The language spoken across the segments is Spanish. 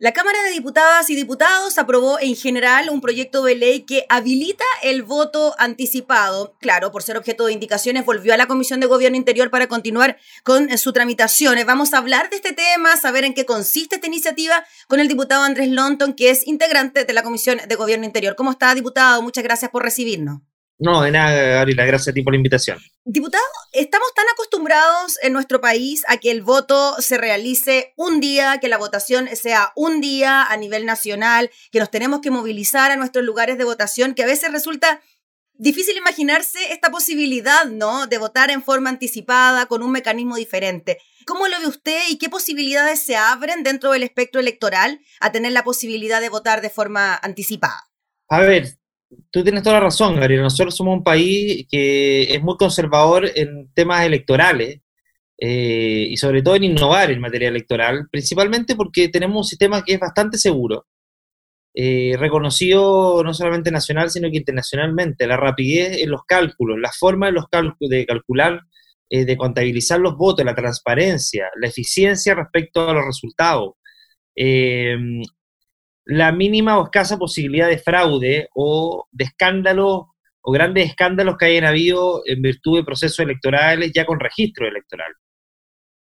La Cámara de Diputadas y Diputados aprobó en general un proyecto de ley que habilita el voto anticipado. Claro, por ser objeto de indicaciones, volvió a la Comisión de Gobierno Interior para continuar con su tramitación. Vamos a hablar de este tema, saber en qué consiste esta iniciativa con el diputado Andrés Lonton, que es integrante de la Comisión de Gobierno Interior. ¿Cómo está, diputado? Muchas gracias por recibirnos. No, de nada, Gabriela, gracias a ti por la invitación. Diputado, estamos tan acostumbrados en nuestro país a que el voto se realice un día, que la votación sea un día a nivel nacional, que nos tenemos que movilizar a nuestros lugares de votación, que a veces resulta difícil imaginarse esta posibilidad, ¿no? De votar en forma anticipada, con un mecanismo diferente. ¿Cómo lo ve usted y qué posibilidades se abren dentro del espectro electoral a tener la posibilidad de votar de forma anticipada? A ver, tú tienes toda la razón, Gabriel. Nosotros somos un país que es muy conservador en temas electorales eh, y sobre todo en innovar en materia electoral, principalmente porque tenemos un sistema que es bastante seguro, eh, reconocido no solamente nacional, sino que internacionalmente. La rapidez en los cálculos, la forma de, los de calcular, eh, de contabilizar los votos, la transparencia, la eficiencia respecto a los resultados la mínima o escasa posibilidad de fraude o de escándalos o grandes escándalos que hayan habido en virtud de procesos electorales ya con registro electoral.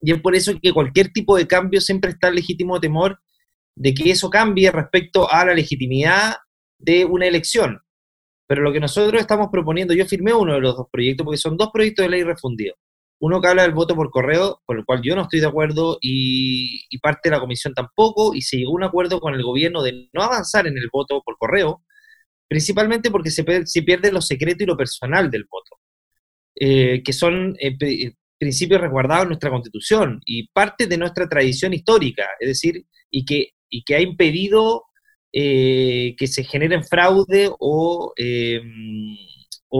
Y es por eso que cualquier tipo de cambio siempre está el legítimo temor de que eso cambie respecto a la legitimidad de una elección. Pero lo que nosotros estamos proponiendo, yo firmé uno de los dos proyectos, porque son dos proyectos de ley refundidos. Uno que habla del voto por correo, con el cual yo no estoy de acuerdo y, parte de la comisión tampoco, y se llegó a un acuerdo con el gobierno de no avanzar en el voto por correo, principalmente porque se, pierde lo secreto y lo personal del voto, eh, que son eh, eh, principios resguardados en nuestra constitución y parte de nuestra tradición histórica, es decir, y que, y que ha impedido que se generen fraude o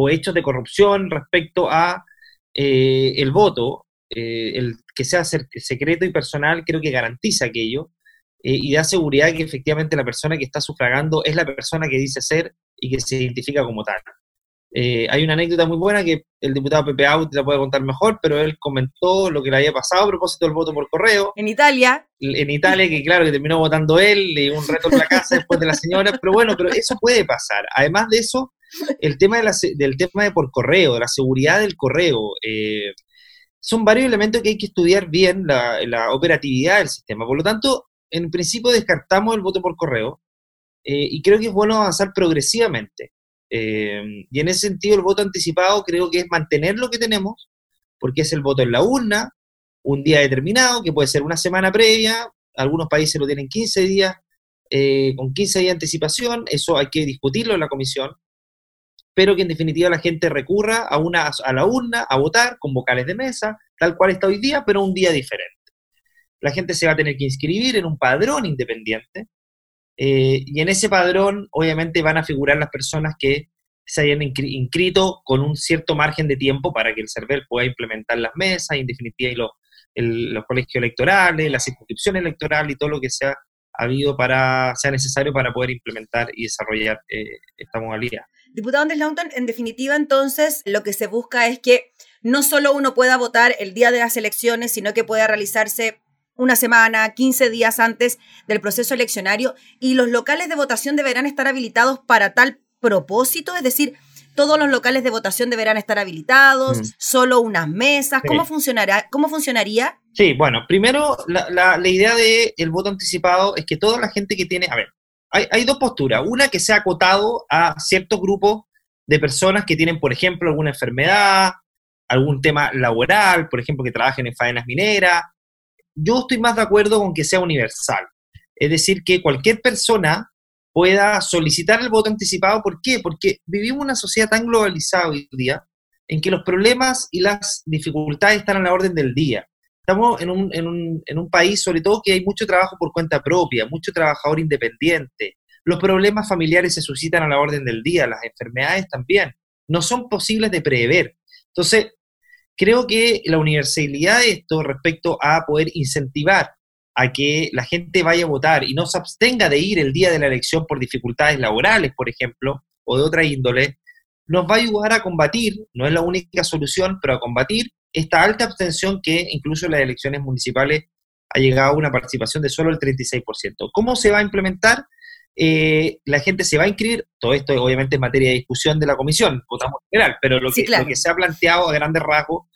hechos de corrupción respecto a eh, el voto, eh, el que sea secreto y personal, creo que garantiza aquello eh, y da seguridad que efectivamente la persona que está sufragando es la persona que dice ser y que se identifica como tal. hay una anécdota muy buena que el diputado Pepe Auti la puede contar mejor, pero él comentó lo que le había pasado a propósito del voto por correo. En Italia. En Italia, que claro, que terminó votando él, le dio un reto en la casa después de la señora, pero bueno, pero eso puede pasar. Además de eso, el tema del tema de por correo, de la seguridad del correo, eh, son varios elementos que hay que estudiar bien la, operatividad del sistema. Por lo tanto, en principio descartamos el voto por correo eh, y creo que es bueno avanzar progresivamente. Eh, y en ese sentido, el voto anticipado creo que es mantener lo que tenemos, porque es el voto en la urna, un día determinado, que puede ser una semana previa, algunos países lo tienen 15 días, con 15 días de anticipación, eso hay que discutirlo en la comisión, pero que en definitiva la gente recurra a, una, a la urna a votar con vocales de mesa, tal cual está hoy día, pero un día diferente. La gente se va a tener que inscribir en un padrón independiente eh, y en ese padrón obviamente van a figurar las personas que se hayan inscrito con un cierto margen de tiempo para que el CERVEL pueda implementar las mesas y en definitiva y los colegios electorales, la circunscripción electoral y todo lo que sea habido para, sea necesario para poder implementar y desarrollar eh, esta modalidad. Diputado Andrés Longton, en definitiva, entonces, lo que se busca es que no solo uno pueda votar el día de las elecciones, sino que pueda realizarse una semana, 15 días antes del proceso eleccionario y los locales de votación deberán estar habilitados para tal propósito, es decir, todos los locales de votación deberán estar habilitados, mm. solo unas mesas, ¿cómo funcionará? ¿Cómo funcionaría? Sí, bueno, primero la, la, idea del voto anticipado es que toda la gente que tiene, a ver, hay, dos posturas. Una que se ha acotado a ciertos grupos de personas que tienen, por ejemplo, alguna enfermedad, algún tema laboral, por ejemplo, que trabajen en faenas mineras. Yo estoy más de acuerdo con que sea universal. Es decir, que cualquier persona pueda solicitar el voto anticipado. ¿Por qué? Porque vivimos una sociedad tan globalizada hoy día en que los problemas y las dificultades están a la orden del día. Estamos en un, en, un, en un país, sobre todo, que hay mucho trabajo por cuenta propia, mucho trabajador independiente. Los problemas familiares se suscitan a la orden del día, las enfermedades también. No son posibles de prever. Entonces, creo que la universalidad de esto respecto a poder incentivar a que la gente vaya a votar y no se abstenga de ir el día de la elección por dificultades laborales, por ejemplo, o de otra índole, nos va a ayudar a combatir, no es la única solución, pero a combatir esta alta abstención que incluso en las elecciones municipales ha llegado a una participación de solo el 36%. ¿Cómo se va a implementar? Eh, la gente se va a inscribir, todo esto obviamente es materia de discusión de la comisión, votamos general, pero lo, que, lo que se ha planteado a grandes rasgos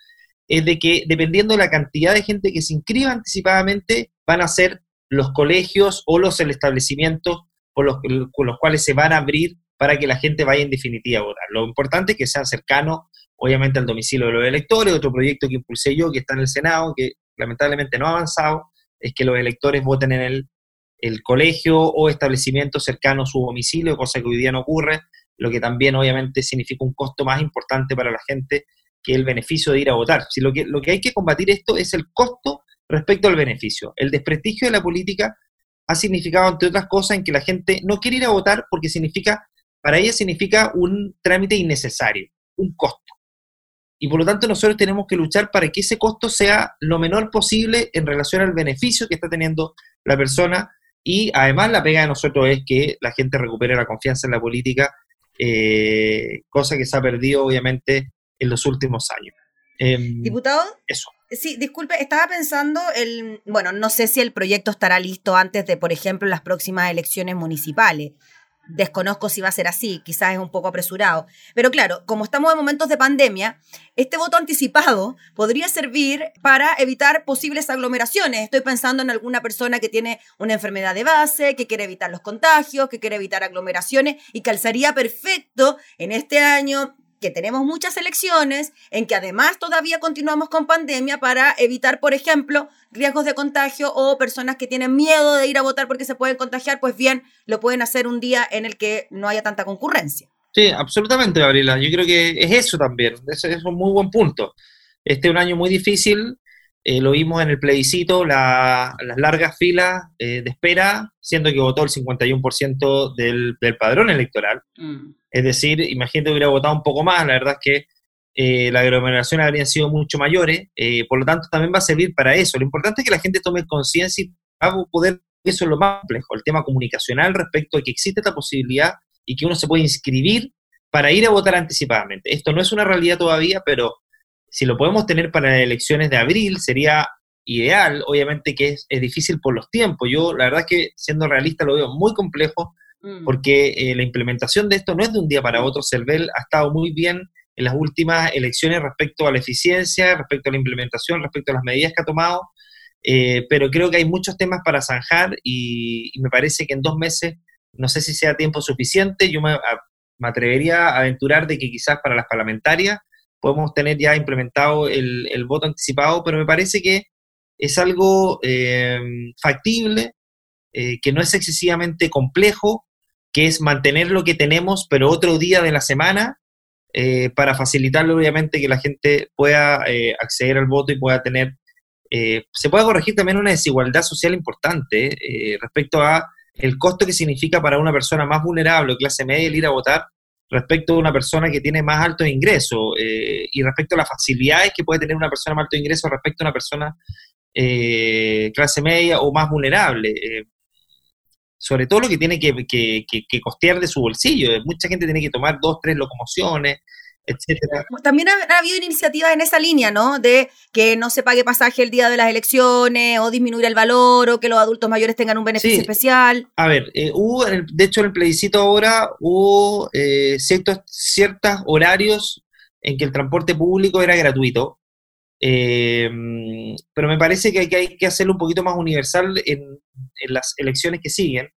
es de que dependiendo de la cantidad de gente que se inscriba anticipadamente, van a ser los colegios o los establecimientos con los, con los cuales se van a abrir para que la gente vaya en definitiva a votar. Lo importante es que sean cercanos, obviamente, al domicilio de los electores. Otro proyecto que impulsé yo, que está en el Senado, que lamentablemente no ha avanzado, es que los electores voten en el, el colegio o establecimiento cercano a su domicilio, cosa que hoy día no ocurre, lo que también obviamente significa un costo más importante para la gente que el beneficio de ir a votar. Si lo, que, lo que hay que combatir esto es el costo respecto al beneficio. El desprestigio de la política ha significado, entre otras cosas, en que la gente no quiere ir a votar porque significa, para ella significa un trámite innecesario, un costo. Y por lo tanto nosotros tenemos que luchar para que ese costo sea lo menor posible en relación al beneficio que está teniendo la persona. Y además la pega de nosotros es que la gente recupere la confianza en la política, eh, cosa que se ha perdido obviamente en los últimos años. Em, Diputado. Eso. Sí, disculpe, estaba pensando, el, bueno, no sé si el proyecto estará listo antes de, por ejemplo, las próximas elecciones municipales. Desconozco si va a ser así, quizás es un poco apresurado. Pero claro, como estamos en momentos de pandemia, este voto anticipado podría servir para evitar posibles aglomeraciones. Estoy pensando en alguna persona que tiene una enfermedad de base, que quiere evitar los contagios, que quiere evitar aglomeraciones y calzaría perfecto en este año que tenemos muchas elecciones, en que además todavía continuamos con pandemia para evitar, por ejemplo, riesgos de contagio o personas que tienen miedo de ir a votar porque se pueden contagiar, pues bien, lo pueden hacer un día en el que no haya tanta concurrencia. Sí, absolutamente, Gabriela. Yo creo que es eso también. Ese es un muy buen punto. Este es un año muy difícil. Eh, lo vimos en el plebiscito, las largas filas eh, de espera, siendo que votó el 51% del, del padrón electoral. Mm. Es decir, imagínate hubiera votado un poco más, la verdad es que eh, las aglomeraciones habrían sido mucho mayores, eh, por lo tanto también va a servir para eso. Lo importante es que la gente tome conciencia y va a poder, eso es lo más complejo, el tema comunicacional respecto a que existe esta posibilidad y que uno se puede inscribir para ir a votar anticipadamente. Esto no es una realidad todavía, pero si lo podemos tener para las elecciones de abril sería ideal, obviamente que es, es difícil por los tiempos. Yo la verdad es que siendo realista lo veo muy complejo Mm. porque eh, la implementación de esto no es de un día para otro. CERVEL ha estado muy bien en las últimas elecciones respecto a la eficiencia, respecto a la implementación, respecto a las medidas que ha tomado, eh, pero creo que hay muchos temas para zanjar y, me parece que en dos meses, no sé si sea tiempo suficiente, yo me, atrevería a aventurar de que quizás para las parlamentarias podemos tener ya implementado el, voto anticipado, pero me parece que es algo eh, factible, que no es excesivamente complejo que es mantener lo que tenemos, pero otro día de la semana, eh, para facilitarlo, obviamente, que la gente pueda eh, acceder al voto y pueda tener, eh, se pueda corregir también una desigualdad social importante respecto a el costo que significa para una persona más vulnerable clase media el ir a votar respecto a una persona que tiene más alto ingreso y respecto a las facilidades que puede tener una persona más alto ingreso respecto a una persona clase media o más vulnerable sobre todo lo que tiene que, costear de su bolsillo. Mucha gente tiene que tomar dos, tres locomociones, etcétera. También ha, habido iniciativas en esa línea, ¿no? De que no se pague pasaje el día de las elecciones, o disminuir el valor, o que los adultos mayores tengan un beneficio especial. A ver, eh, hubo, de hecho, en el plebiscito ahora hubo eh, ciertos horarios en que el transporte público era gratuito. Eh, pero me parece que hay, que hacerlo un poquito más universal en, las elecciones que siguen.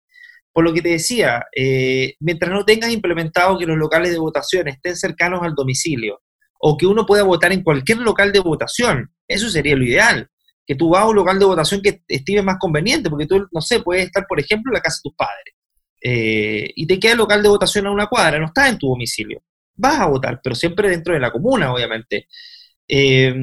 Por lo que te decía, eh, mientras no tengas implementado que los locales de votación estén cercanos al domicilio o que uno pueda votar en cualquier local de votación, eso sería lo ideal. Que tú vas a un local de votación que estime más conveniente, porque tú, no sé, puedes estar, por ejemplo, en la casa de tus padres eh, y te queda el local de votación a una cuadra, no estás en tu domicilio. Vas a votar, pero siempre dentro de la comuna, obviamente. Eh,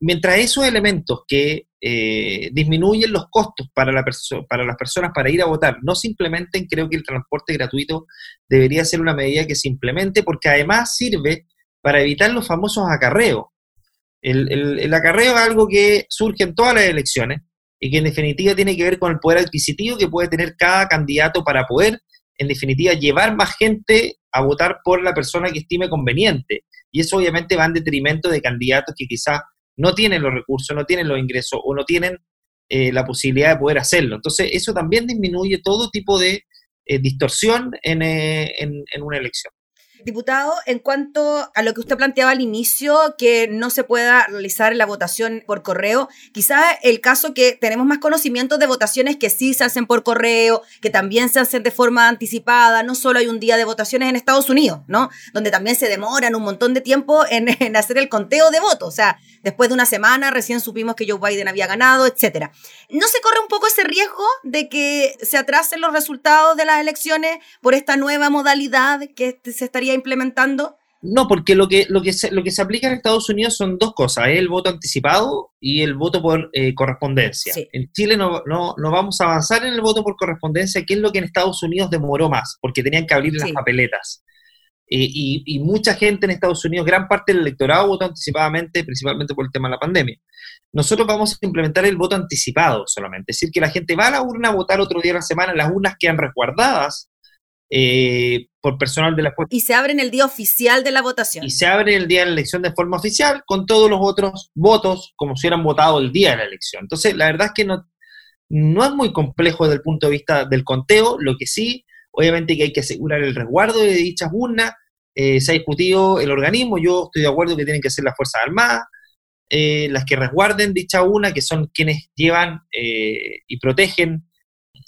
mientras esos elementos que eh, disminuyen los costos para, la para las personas para ir a votar no se implementen, creo que el transporte gratuito debería ser una medida que se implemente porque además sirve para evitar los famosos acarreos. El, el, acarreo es algo que surge en todas las elecciones y que en definitiva tiene que ver con el poder adquisitivo que puede tener cada candidato para poder, en definitiva, llevar más gente a votar por la persona que estime conveniente y eso obviamente va en detrimento de candidatos que quizás no tienen los recursos, no tienen los ingresos o no tienen eh, la posibilidad de poder hacerlo. Entonces, eso también disminuye todo tipo de eh, distorsión en, en, en una elección. Diputado, en cuanto a lo que usted planteaba al inicio, que no se pueda realizar la votación por correo, quizá el caso que tenemos más conocimiento de votaciones que sí se hacen por correo, que también se hacen de forma anticipada, no solo hay un día de votaciones en Estados Unidos, ¿no? Donde también se demoran un montón de tiempo en, en hacer el conteo de votos, o sea, después de una semana recién supimos que Joe Biden había ganado, etcétera. ¿No se corre un poco ese riesgo de que se atrasen los resultados de las elecciones por esta nueva modalidad que se estaría implementando? No, porque lo que, lo, que se, lo que se aplica en Estados Unidos son dos cosas, el voto anticipado y el voto por eh, correspondencia. En Chile no, no, no, vamos a avanzar en el voto por correspondencia, que es lo que en Estados Unidos demoró más, porque tenían que abrir las papeletas. Eh, y, y, mucha gente en Estados Unidos, gran parte del electorado votó anticipadamente, principalmente por el tema de la pandemia. Nosotros vamos a implementar el voto anticipado solamente, es decir, que la gente va a la urna a votar otro día de la semana, las urnas quedan resguardadas eh, por personal de la Y se abre en el día oficial de la votación. Y se abre el día de la elección de forma oficial con todos los otros votos como si hubieran votado el día de la elección. Entonces, la verdad es que no, no es muy complejo desde el punto de vista del conteo, lo que sí, obviamente que hay que asegurar el resguardo de dichas urnas, eh, se ha discutido el organismo, yo estoy de acuerdo que tienen que ser las Fuerzas Armadas, eh, las que resguarden dicha urna, que son quienes llevan y protegen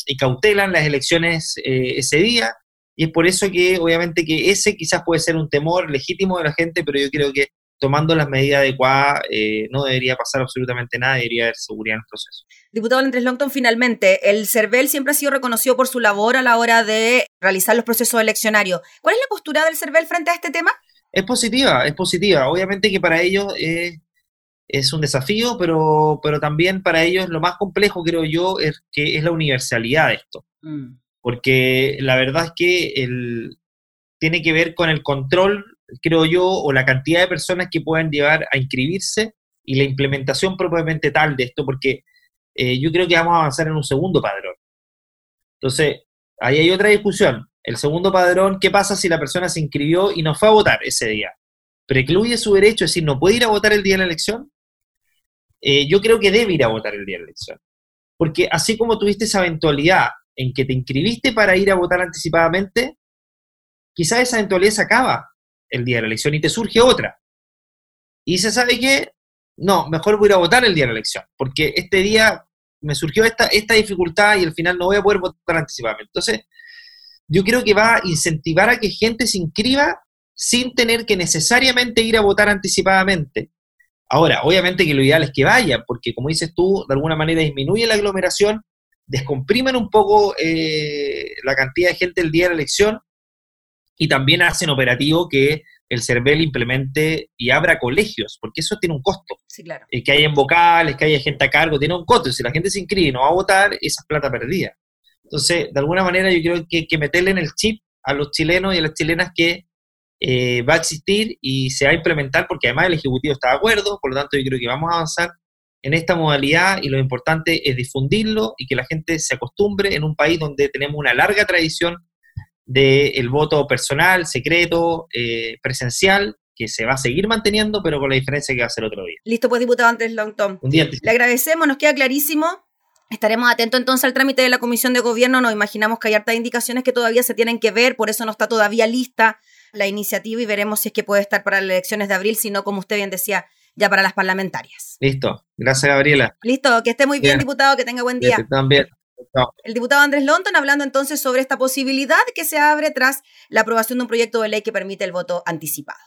y cautelan las elecciones ese día y es por eso que obviamente que ese quizás puede ser un temor legítimo de la gente, pero yo creo que tomando las medidas adecuadas eh, no debería pasar absolutamente nada, debería haber seguridad en el proceso. Diputado Andrés Longton, finalmente, el CERVEL siempre ha sido reconocido por su labor a la hora de realizar los procesos eleccionarios. ¿Cuál es la postura del CERVEL frente a este tema? Es positiva, es positiva. Obviamente que para ellos es un desafío, pero, pero también para ellos lo más complejo, creo yo, es que es la universalidad de esto. Mm porque la verdad es que el, tiene que ver con el control, creo yo, o la cantidad de personas que pueden llevar a inscribirse y la implementación propiamente tal de esto, porque eh, yo creo que vamos a avanzar en un segundo padrón. Entonces, ahí hay otra discusión. El segundo padrón, ¿qué pasa si la persona se inscribió y no fue a votar ese día? ¿Precluye su derecho? Es decir, ¿no puede ir a votar el día de la elección? Eh, yo creo que debe ir a votar el día de la elección. Porque así como tuviste esa eventualidad en que te inscribiste para ir a votar anticipadamente, quizás esa eventualidad se acaba el día de la elección y te surge otra. Y se sabe que, no, mejor voy a ir a votar el día de la elección, porque este día me surgió esta, esta dificultad y al final no voy a poder votar anticipadamente. Entonces, yo creo que va a incentivar a que gente se inscriba sin tener que necesariamente ir a votar anticipadamente. Ahora, obviamente que lo ideal es que vayan, porque como dices tú, de alguna manera disminuye la aglomeración descomprimen un poco eh, la cantidad de gente el día de la elección y también hacen operativo que el CERVEL implemente y abra colegios, porque eso tiene un costo. Sí, claro. Eh, que haya en vocales, que haya gente a cargo, tiene un costo. Si la gente se inscribe y no va a votar, esa es plata perdida. Entonces, de alguna manera yo creo que que meterle en el chip a los chilenos y a las chilenas que eh, va a existir y se va a implementar, porque además el Ejecutivo está de acuerdo, por lo tanto yo creo que vamos a avanzar en esta modalidad y lo importante es difundirlo y que la gente se acostumbre en un país donde tenemos una larga tradición del voto personal, secreto, eh, presencial, que se va a seguir manteniendo, pero con la diferencia que va a ser otro día. Listo, pues diputado Andrés Longton. Un día Le agradecemos, nos queda clarísimo. Estaremos atentos entonces al trámite de la Comisión de Gobierno. Nos imaginamos que hay hartas indicaciones que todavía se tienen que ver, por eso no está todavía lista la iniciativa y veremos si es que puede estar para las elecciones de abril, si no, como usted bien decía, ya para las parlamentarias. Listo. Gracias, Gabriela. Listo. Que esté muy bien, diputado. Que tenga buen día. también. El diputado Andrés Lonton hablando entonces sobre esta posibilidad que se abre tras la aprobación de un proyecto de ley que permite el voto anticipado.